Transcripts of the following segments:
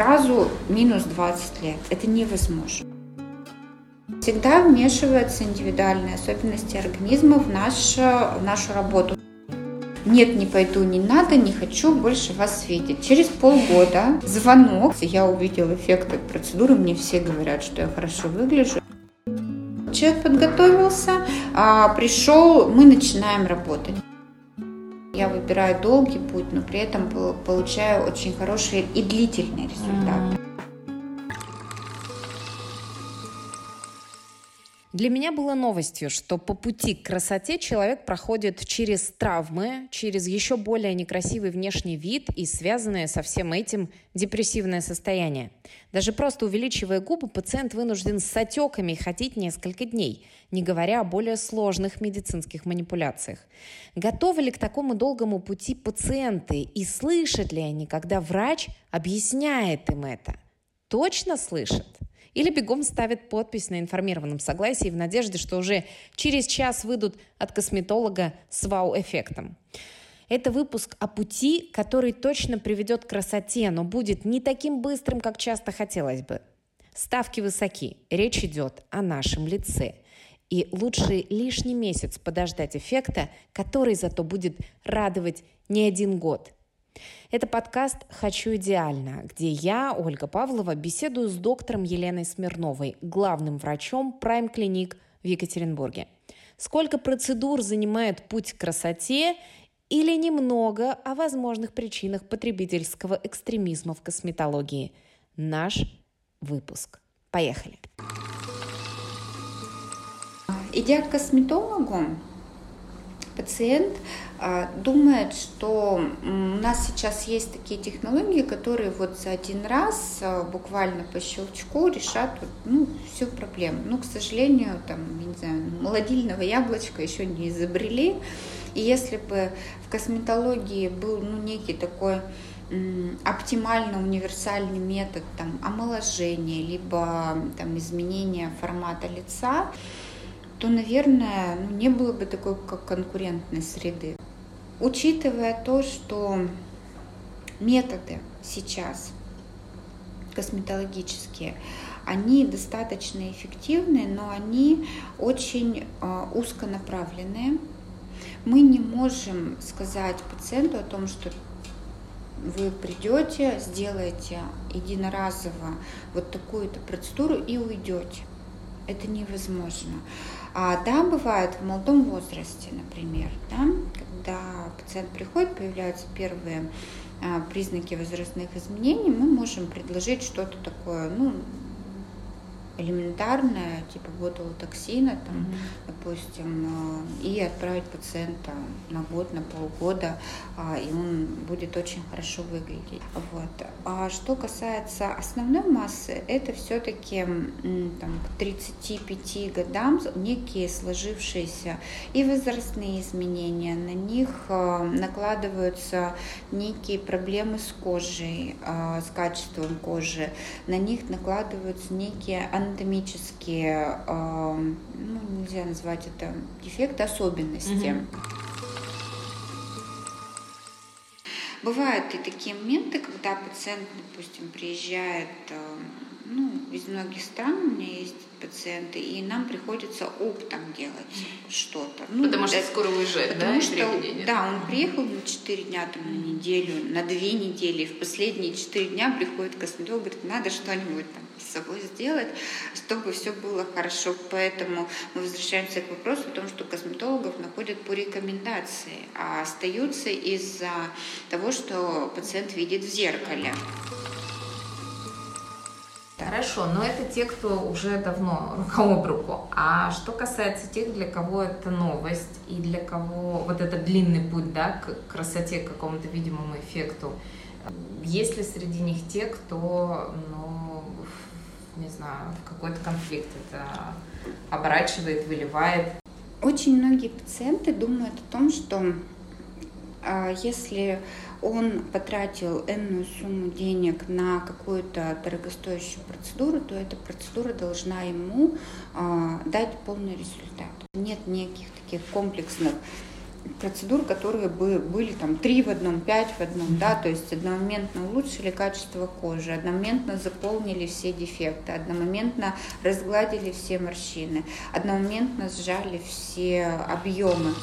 сразу минус 20 лет. Это невозможно. Всегда вмешиваются индивидуальные особенности организма в, наш, в нашу работу. Нет, не пойду, не надо, не хочу больше вас видеть. Через полгода звонок, я увидел эффект от процедуры, мне все говорят, что я хорошо выгляжу. Человек подготовился, а, пришел, мы начинаем работать. Я выбираю долгий путь, но при этом получаю очень хорошие и длительные результаты. Для меня было новостью, что по пути к красоте человек проходит через травмы, через еще более некрасивый внешний вид и связанное со всем этим депрессивное состояние. Даже просто увеличивая губы, пациент вынужден с отеками ходить несколько дней, не говоря о более сложных медицинских манипуляциях. Готовы ли к такому долгому пути пациенты и слышат ли они, когда врач объясняет им это? Точно слышат? Или бегом ставят подпись на информированном согласии в надежде, что уже через час выйдут от косметолога с вау-эффектом. Это выпуск о пути, который точно приведет к красоте, но будет не таким быстрым, как часто хотелось бы. Ставки высоки. Речь идет о нашем лице. И лучше лишний месяц подождать эффекта, который зато будет радовать не один год – это подкаст «Хочу идеально», где я, Ольга Павлова, беседую с доктором Еленой Смирновой, главным врачом Prime Clinic в Екатеринбурге. Сколько процедур занимает путь к красоте или немного о возможных причинах потребительского экстремизма в косметологии. Наш выпуск. Поехали! Идя к косметологу, пациент а, думает, что у нас сейчас есть такие технологии, которые вот за один раз а, буквально по щелчку решат ну, всю проблему. Ну, к сожалению, там, не знаю, молодильного яблочка еще не изобрели. И если бы в косметологии был ну, некий такой оптимально универсальный метод там, омоложения, либо там, изменения формата лица, то, наверное, ну, не было бы такой как конкурентной среды. Учитывая то, что методы сейчас косметологические, они достаточно эффективны, но они очень э, узконаправленные. Мы не можем сказать пациенту о том, что вы придете, сделаете единоразово вот такую-то процедуру и уйдете. Это невозможно. А, да, бывает в молодом возрасте, например, да, когда пациент приходит, появляются первые а, признаки возрастных изменений, мы можем предложить что-то такое, ну, элементарное, типа ботулотоксина, там, mm-hmm. допустим, э, и отправить пациента на год, на полгода, а, и он будет очень хорошо выглядеть. Вот. А что касается основной массы, это все-таки там, к 35 годам некие сложившиеся и возрастные изменения, на них э, накладываются некие проблемы с кожей, э, с качеством кожи, на них накладываются некие анатомические, ну, нельзя назвать это дефекты, особенности. Угу. Бывают и такие моменты, когда пациент, допустим, приезжает ну, из многих стран, у меня есть пациенты, и нам приходится оптом делать что-то. Ну, потому что скоро уезжает, потому да? Что, да, он приехал на 4 дня, там, на неделю, на 2 недели, и в последние 4 дня приходит косметолог, говорит, надо что-нибудь там с собой сделать, чтобы все было хорошо. Поэтому мы возвращаемся к вопросу о том, что косметологов находят по рекомендации, а остаются из-за того, что пациент видит в зеркале. Хорошо, но это те, кто уже давно рука об руку. А что касается тех, для кого это новость и для кого вот этот длинный путь да, к красоте, к какому-то видимому эффекту, есть ли среди них те, кто, ну, не знаю, в какой-то конфликт это оборачивает, выливает? Очень многие пациенты думают о том, что а, если он потратил энную сумму денег на какую-то дорогостоящую процедуру, то эта процедура должна ему э, дать полный результат. Нет никаких таких комплексных процедур, которые бы были там три в одном, пять в одном, да, то есть одномоментно улучшили качество кожи, одномоментно заполнили все дефекты, одномоментно разгладили все морщины, одномоментно сжали все объемы.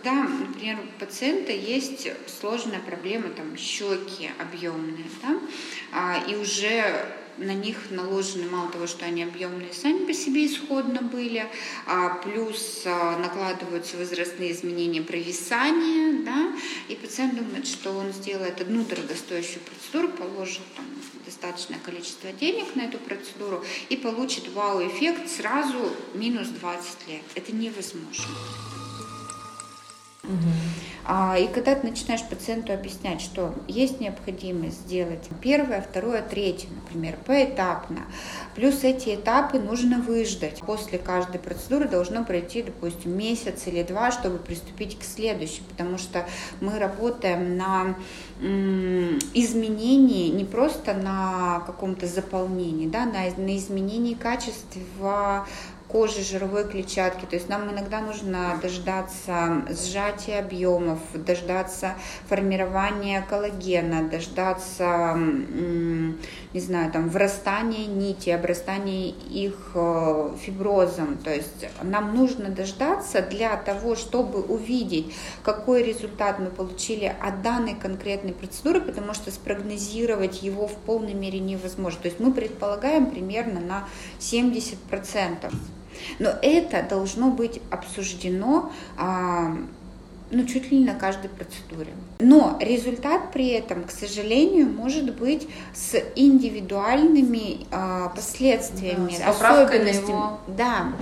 Когда, например, у пациента есть сложная проблема, там, щеки объемные, да, а, и уже на них наложены мало того, что они объемные сами по себе исходно были, а плюс а, накладываются возрастные изменения провисания, да, и пациент думает, что он сделает одну дорогостоящую процедуру, положит там, достаточное количество денег на эту процедуру и получит вау-эффект сразу минус 20 лет. Это невозможно. А, и когда ты начинаешь пациенту объяснять, что есть необходимость сделать первое, второе, третье, например, поэтапно, плюс эти этапы нужно выждать. После каждой процедуры должно пройти, допустим, месяц или два, чтобы приступить к следующей, потому что мы работаем на изменении не просто на каком-то заполнении, да, на, на изменении качества кожи, жировой клетчатки. То есть нам иногда нужно дождаться сжатия объемов, дождаться формирования коллагена, дождаться, не знаю, там, врастания нити, обрастания их э, фиброзом. То есть нам нужно дождаться для того, чтобы увидеть, какой результат мы получили от данной конкретной процедуры, потому что спрогнозировать его в полной мере невозможно. То есть мы предполагаем примерно на 70%. Но это должно быть обсуждено а, ну, чуть ли не на каждой процедуре. Но результат при этом, к сожалению, может быть с индивидуальными а, последствиями, да, с особенностями. Его... Да.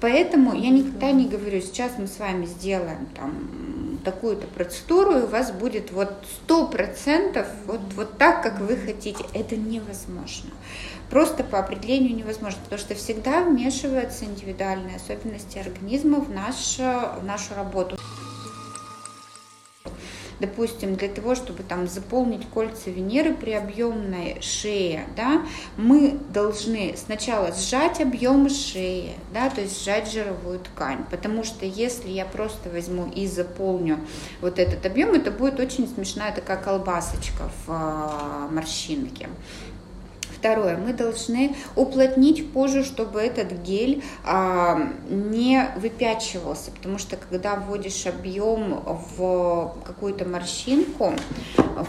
Поэтому я никогда не говорю, сейчас мы с вами сделаем там такую-то процедуру, и у вас будет вот сто процентов вот, вот так, как вы хотите. Это невозможно просто по определению невозможно, потому что всегда вмешиваются индивидуальные особенности организма в, наш, в нашу работу. Допустим, для того, чтобы там заполнить кольца Венеры при объемной шее, да, мы должны сначала сжать объем шеи, да, то есть сжать жировую ткань, потому что если я просто возьму и заполню вот этот объем, это будет очень смешная такая колбасочка в э, морщинке. Второе, мы должны уплотнить кожу, чтобы этот гель а, не выпячивался, потому что когда вводишь объем в какую-то морщинку,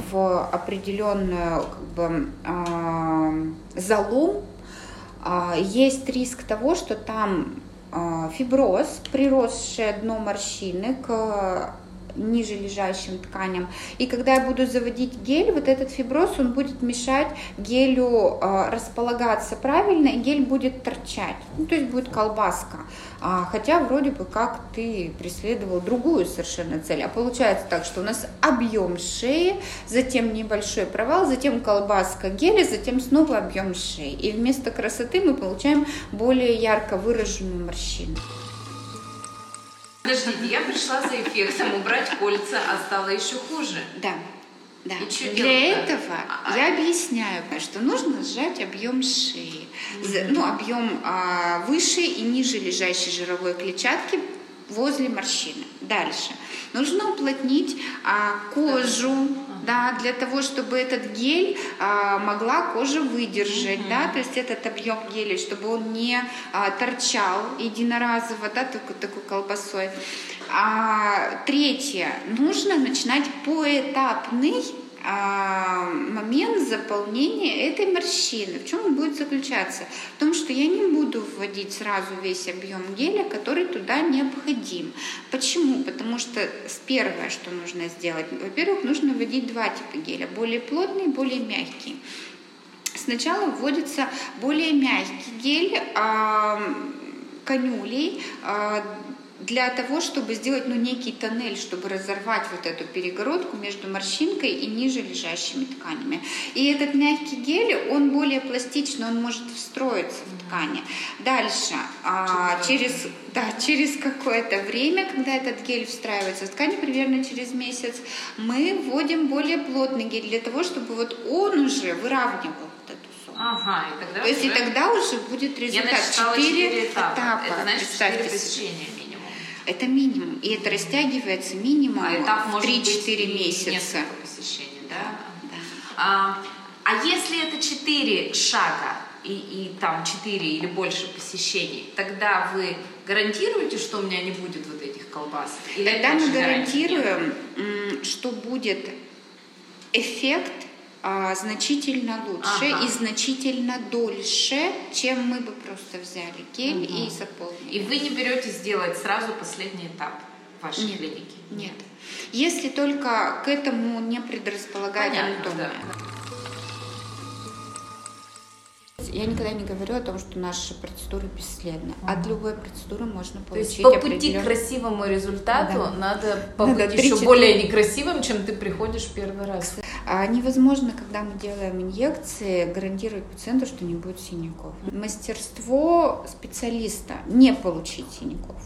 в определенную как бы, а, залом, а, есть риск того, что там а, фиброз, приросшее дно морщины к ниже лежащим тканям. И когда я буду заводить гель, вот этот фиброз, он будет мешать гелю э, располагаться правильно, и гель будет торчать. Ну, то есть будет колбаска. А, хотя вроде бы как ты преследовал другую совершенно цель. А получается так, что у нас объем шеи, затем небольшой провал, затем колбаска геля, затем снова объем шеи. И вместо красоты мы получаем более ярко выраженную морщину. Подождите, я пришла за эффектом убрать кольца, а стало еще хуже. Да. Да. И Для этого а, а, я объясняю, что нужно сжать объем шеи, mm-hmm. ну объем а, выше и ниже лежащей жировой клетчатки возле морщины. Дальше нужно уплотнить а, кожу, да, для того, чтобы этот гель а, могла кожа выдержать, mm-hmm. да, то есть этот объем геля, чтобы он не а, торчал единоразово, да, такой, такой колбасой. А, третье, нужно начинать поэтапный момент заполнения этой морщины. В чем он будет заключаться? В том, что я не буду вводить сразу весь объем геля, который туда необходим. Почему? Потому что первое, что нужно сделать, во-первых, нужно вводить два типа геля, более плотный более мягкий. Сначала вводится более мягкий гель, а, конюлей, а, для того, чтобы сделать ну, некий тоннель, чтобы разорвать вот эту перегородку между морщинкой и ниже лежащими тканями. И этот мягкий гель, он более пластичный, он может встроиться в ткани. Дальше, а, через, да, через какое-то время, когда этот гель встраивается в ткань, примерно через месяц, мы вводим более плотный гель для того, чтобы вот он уже выравнивал Ага, и тогда То есть и тогда уже будет результат. Я четыре этапа. этапа. Это значит четыре посещения Это минимум. И это растягивается минимум а этап в 3-4 месяца. посещений, да? да. А, а если это 4 шага, и, и там 4 или больше посещений, тогда вы гарантируете, что у меня не будет вот этих колбас? Или тогда мы гарантируем, что будет эффект а, значительно лучше ага. и значительно дольше, чем мы бы просто взяли гель угу. и заполнили. И вы не берете сделать сразу последний этап вашей нет, клиники? Нет. Если только к этому не предрасполагает анатомия. Да. Я никогда не говорю о том, что наши процедуры бесследны. Mm-hmm. От любой процедуры можно получить То есть по пути к красивому результату да. надо побыть надо еще более некрасивым, чем ты приходишь первый раз. А невозможно, когда мы делаем инъекции, гарантировать пациенту, что не будет синяков. Мастерство специалиста не получить синяков.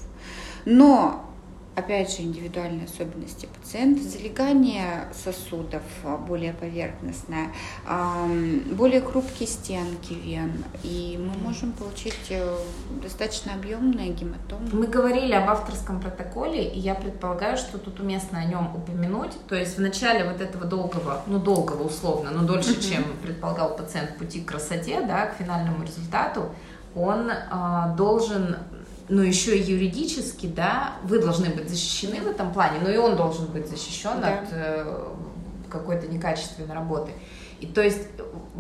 Но опять же, индивидуальные особенности пациента, залегание сосудов а, более поверхностное, более хрупкие стенки вен, и мы можем получить э, достаточно объемные гематомы. Мы говорили об авторском протоколе, и я предполагаю, что тут уместно о нем упомянуть. То есть в начале вот этого долгого, ну долгого условно, но дольше, чем предполагал пациент пути к красоте, да, к финальному результату, он э, должен но еще и юридически, да, вы должны быть защищены в этом плане, но и он должен быть защищен да. от э, какой-то некачественной работы. И то есть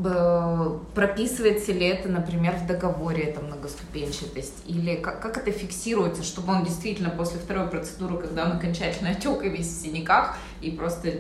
э, прописывается ли это, например, в договоре, эта многоступенчатость, или как, как это фиксируется, чтобы он действительно после второй процедуры, когда он окончательно отек и весь в синяках, и просто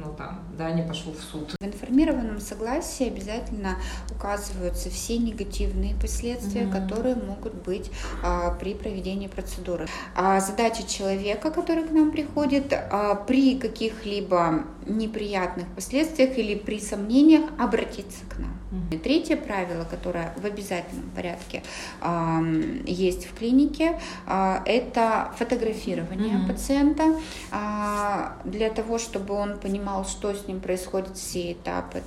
ну, там, да, не пошел в суд. В информированном согласии обязательно указываются все негативные последствия, mm-hmm. которые могут быть а, при проведении процедуры. А задача человека, который к нам приходит, а, при каких-либо неприятных последствиях или при сомнениях обратиться к нам. И третье правило, которое в обязательном порядке э, есть в клинике, э, это фотографирование mm-hmm. пациента э, для того, чтобы он понимал, что с ним происходит все этапы.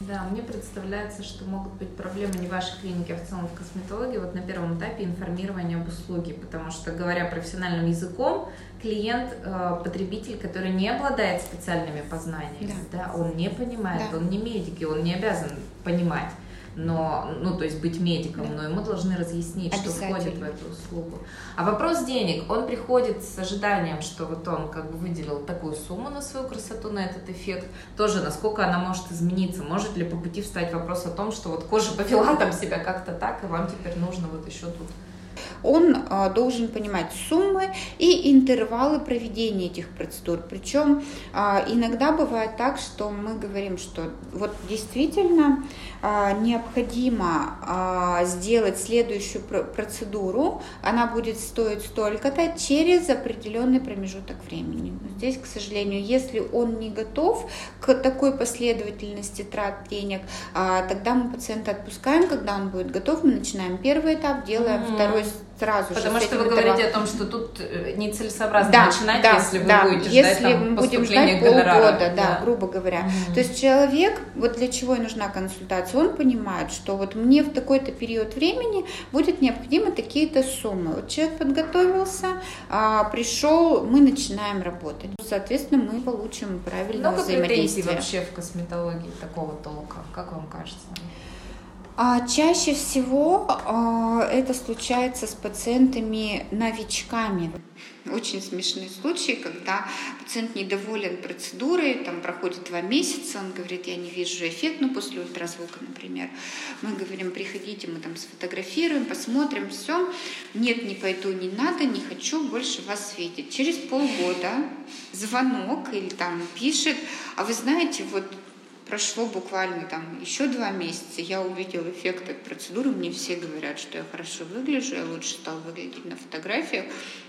Да, мне представляется, что могут быть проблемы не в вашей клинике, а в целом в косметологии. Вот на первом этапе информирования об услуге, потому что, говоря профессиональным языком, клиент, э, потребитель, который не обладает специальными познаниями, да. Да, он не понимает, да. он не медик, и он не обязан понимать но, ну, то есть быть медиком, да. но ему должны разъяснить, что входит в эту услугу. А вопрос денег, он приходит с ожиданием, что вот он как бы выделил такую сумму на свою красоту, на этот эффект, тоже насколько она может измениться, может ли по пути встать вопрос о том, что вот кожа повела там себя как-то так, и вам теперь нужно вот еще тут он а, должен понимать суммы и интервалы проведения этих процедур. Причем а, иногда бывает так, что мы говорим, что вот действительно а, необходимо сделать следующую процедуру, она будет стоить столько-то через определенный промежуток времени. Здесь, к сожалению, если он не готов к такой последовательности трат денег, тогда мы пациента отпускаем, когда он будет готов, мы начинаем первый этап, делаем mm-hmm. второй сразу Потому же. что вы говорите о том, что тут э, нецелесообразно да, начинать, да, если вы да. будете если ждать там, мы будем ждать полгода, да, да, грубо говоря. Угу. То есть человек, вот для чего и нужна консультация, он понимает, что вот мне в такой-то период времени будет необходимо такие-то суммы. Вот человек подготовился, а, пришел, мы начинаем работать. Соответственно, мы получим правильное Много взаимодействие. Много вообще в косметологии такого толка, как вам кажется? А чаще всего а, это случается с пациентами новичками. Очень смешные случаи, когда пациент недоволен процедурой, там проходит два месяца, он говорит, я не вижу эффект, ну после ультразвука, например. Мы говорим, приходите, мы там сфотографируем, посмотрим, все. Нет, не пойду, не надо, не хочу больше вас видеть. Через полгода звонок или там пишет, а вы знаете, вот прошло буквально там еще два месяца, я увидела эффект от процедуры, мне все говорят, что я хорошо выгляжу, я лучше стал выглядеть на фотографиях,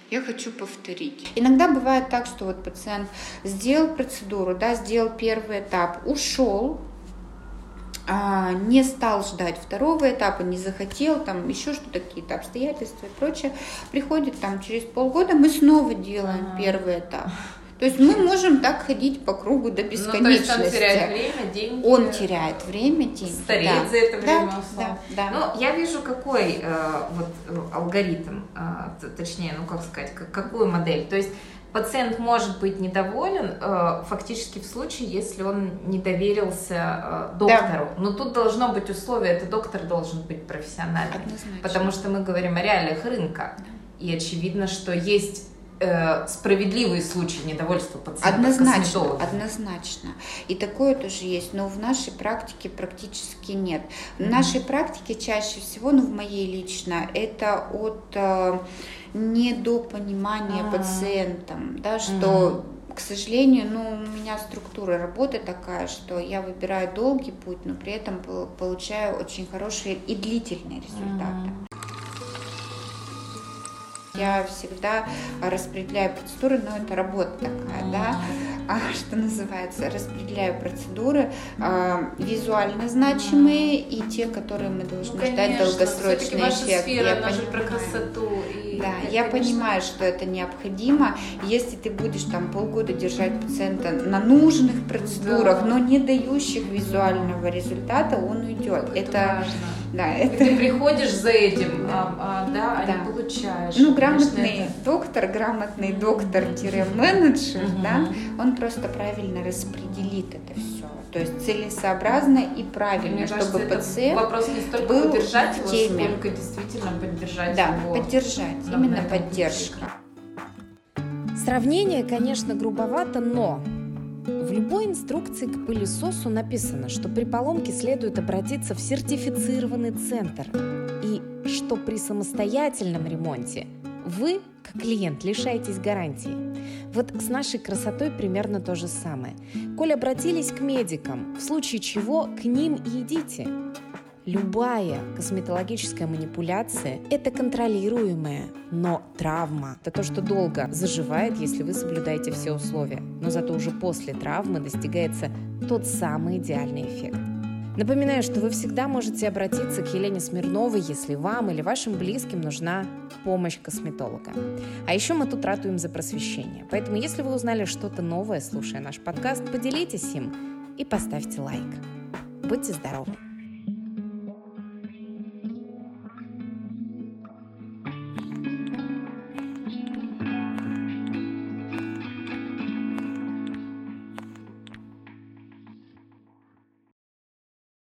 я хочу повторить. Иногда бывает так, что вот пациент сделал процедуру, да, сделал первый этап, ушел, а, не стал ждать второго этапа, не захотел, там еще что-то, какие-то обстоятельства и прочее, приходит там через полгода, мы снова делаем ага. первый этап. То есть мы можем так ходить по кругу до бесконечности. Ну, то есть он теряет время, деньги. Он теряет время, деньги. Стареет да. за это время, да, да, да. Ну, я вижу, какой э, вот э, алгоритм, э, точнее, ну, как сказать, какую модель. То есть пациент может быть недоволен э, фактически в случае, если он не доверился э, доктору. Да. Но тут должно быть условие, это доктор должен быть профессиональным. Однозначно. Потому что мы говорим о реалиях рынка. Да. И очевидно, что есть э, справедливые случаи недовольства пациента Однозначно, однозначно. И такое тоже есть, но в нашей практике практически нет. В mm-hmm. нашей практике чаще всего, ну в моей лично, это от э, недопонимания mm-hmm. пациентом, да, что mm-hmm к сожалению, ну, у меня структура работы такая, что я выбираю долгий путь, но при этом получаю очень хорошие и длительные результаты. Mm-hmm. Я всегда распределяю процедуры, но это работа такая, да, а, что называется, распределяю процедуры а, визуально значимые и те, которые мы должны ну, ждать долгосрочный эффект. Сфера, я понимаю. про красоту. И да, я конечно... понимаю, что это необходимо. Если ты будешь там полгода держать пациента на нужных процедурах, да. но не дающих визуального результата, он уйдет. Это, это важно. Да, это... ты приходишь за этим, а, а, да, а да. не получаешь. Ну, грамотный это... доктор, грамотный доктор-менеджер, угу. да, он просто правильно распределит это все. То есть целесообразно и правильно, Мне чтобы кажется, пациент вопрос не столько был поддержать его, теме. сколько действительно поддержать да, его. поддержать, именно поддержка. Сравнение, конечно, грубовато, но в любой инструкции к пылесосу написано, что при поломке следует обратиться в сертифицированный центр и что при самостоятельном ремонте вы, как клиент, лишаетесь гарантии. Вот с нашей красотой примерно то же самое. Коль обратились к медикам, в случае чего к ним и идите. Любая косметологическая манипуляция – это контролируемая, но травма. Это то, что долго заживает, если вы соблюдаете все условия. Но зато уже после травмы достигается тот самый идеальный эффект. Напоминаю, что вы всегда можете обратиться к Елене Смирновой, если вам или вашим близким нужна помощь косметолога. А еще мы тут ратуем за просвещение. Поэтому, если вы узнали что-то новое, слушая наш подкаст, поделитесь им и поставьте лайк. Будьте здоровы!